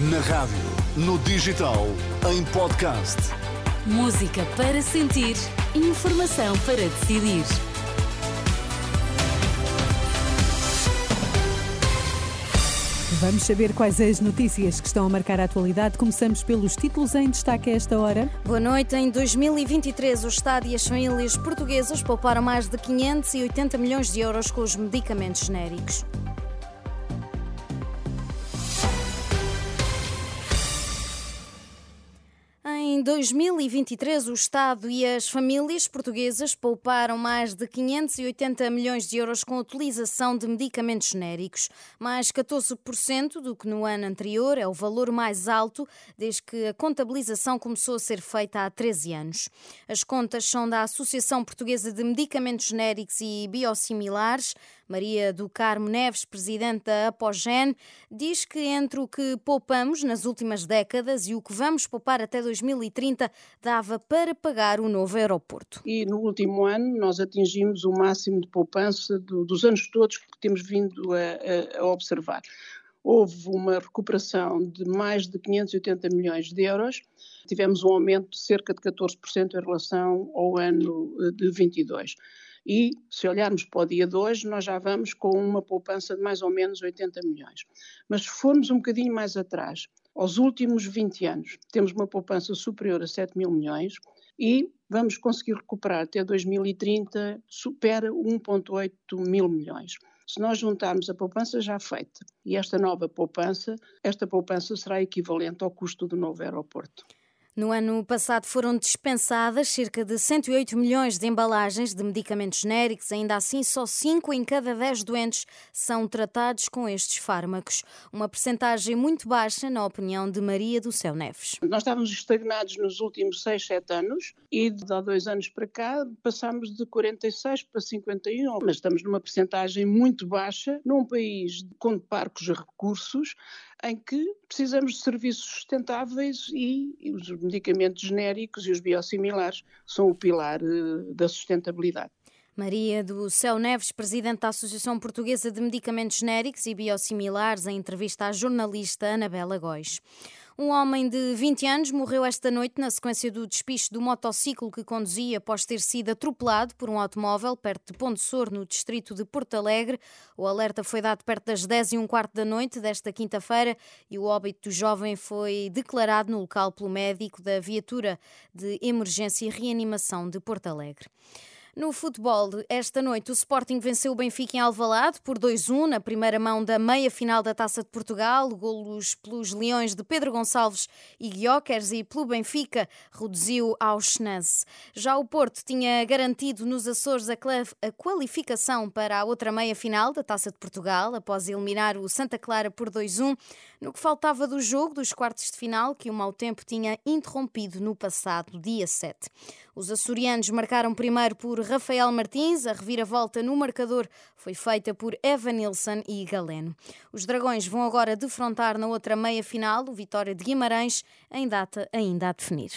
Na rádio, no digital, em podcast. Música para sentir, informação para decidir. Vamos saber quais as notícias que estão a marcar a atualidade. Começamos pelos títulos em destaque a esta hora. Boa noite. Em 2023, o Estado e as famílias portuguesas pouparam mais de 580 milhões de euros com os medicamentos genéricos. Em 2023, o Estado e as famílias portuguesas pouparam mais de 580 milhões de euros com a utilização de medicamentos genéricos, mais 14% do que no ano anterior, é o valor mais alto desde que a contabilização começou a ser feita há 13 anos. As contas são da Associação Portuguesa de Medicamentos Genéricos e Biosimilares. Maria do Carmo Neves, presidente da Apogen, diz que entre o que poupamos nas últimas décadas e o que vamos poupar até 2030 dava para pagar o novo aeroporto. E no último ano nós atingimos o máximo de poupança do, dos anos todos que temos vindo a, a, a observar houve uma recuperação de mais de 580 milhões de euros, tivemos um aumento de cerca de 14% em relação ao ano eh, de 22. E, se olharmos para o dia de hoje, nós já vamos com uma poupança de mais ou menos 80 milhões. Mas se formos um bocadinho mais atrás, aos últimos 20 anos, temos uma poupança superior a 7 mil milhões e vamos conseguir recuperar até 2030, supera 1,8 mil milhões. Se nós juntarmos a poupança já feita e esta nova poupança, esta poupança será equivalente ao custo do novo aeroporto. No ano passado foram dispensadas cerca de 108 milhões de embalagens de medicamentos genéricos, ainda assim só 5 em cada 10 doentes são tratados com estes fármacos. Uma percentagem muito baixa, na opinião de Maria do Céu Neves. Nós estávamos estagnados nos últimos 6, 7 anos e de há dois anos para cá passámos de 46 para 51, mas estamos numa percentagem muito baixa num país com parcos recursos em que precisamos de serviços sustentáveis e, os medicamentos genéricos e os biosimilares são o pilar eh, da sustentabilidade. Maria do Céu Neves, presidente da Associação Portuguesa de Medicamentos Genéricos e Biosimilares, em entrevista à jornalista Anabela Góis. Um homem de 20 anos morreu esta noite na sequência do despiche do motociclo que conduzia após ter sido atropelado por um automóvel perto de Ponte Sor, no distrito de Porto Alegre. O alerta foi dado perto das 10 e um quarto da noite desta quinta-feira e o óbito do jovem foi declarado no local pelo médico da viatura de emergência e reanimação de Porto Alegre. No futebol, esta noite o Sporting venceu o Benfica em Alvalade por 2-1 na primeira mão da meia-final da Taça de Portugal, golos pelos Leões de Pedro Gonçalves e Guiocers e pelo Benfica reduziu ao Schnance. Já o Porto tinha garantido nos Açores a qualificação para a outra meia-final da Taça de Portugal, após eliminar o Santa Clara por 2-1, no que faltava do jogo dos quartos de final que o mau tempo tinha interrompido no passado dia 7. Os açorianos marcaram primeiro por Rafael Martins, a reviravolta no marcador foi feita por Evan Nilsson e Galeno. Os Dragões vão agora defrontar na outra meia-final o Vitória de Guimarães, em data ainda a definir.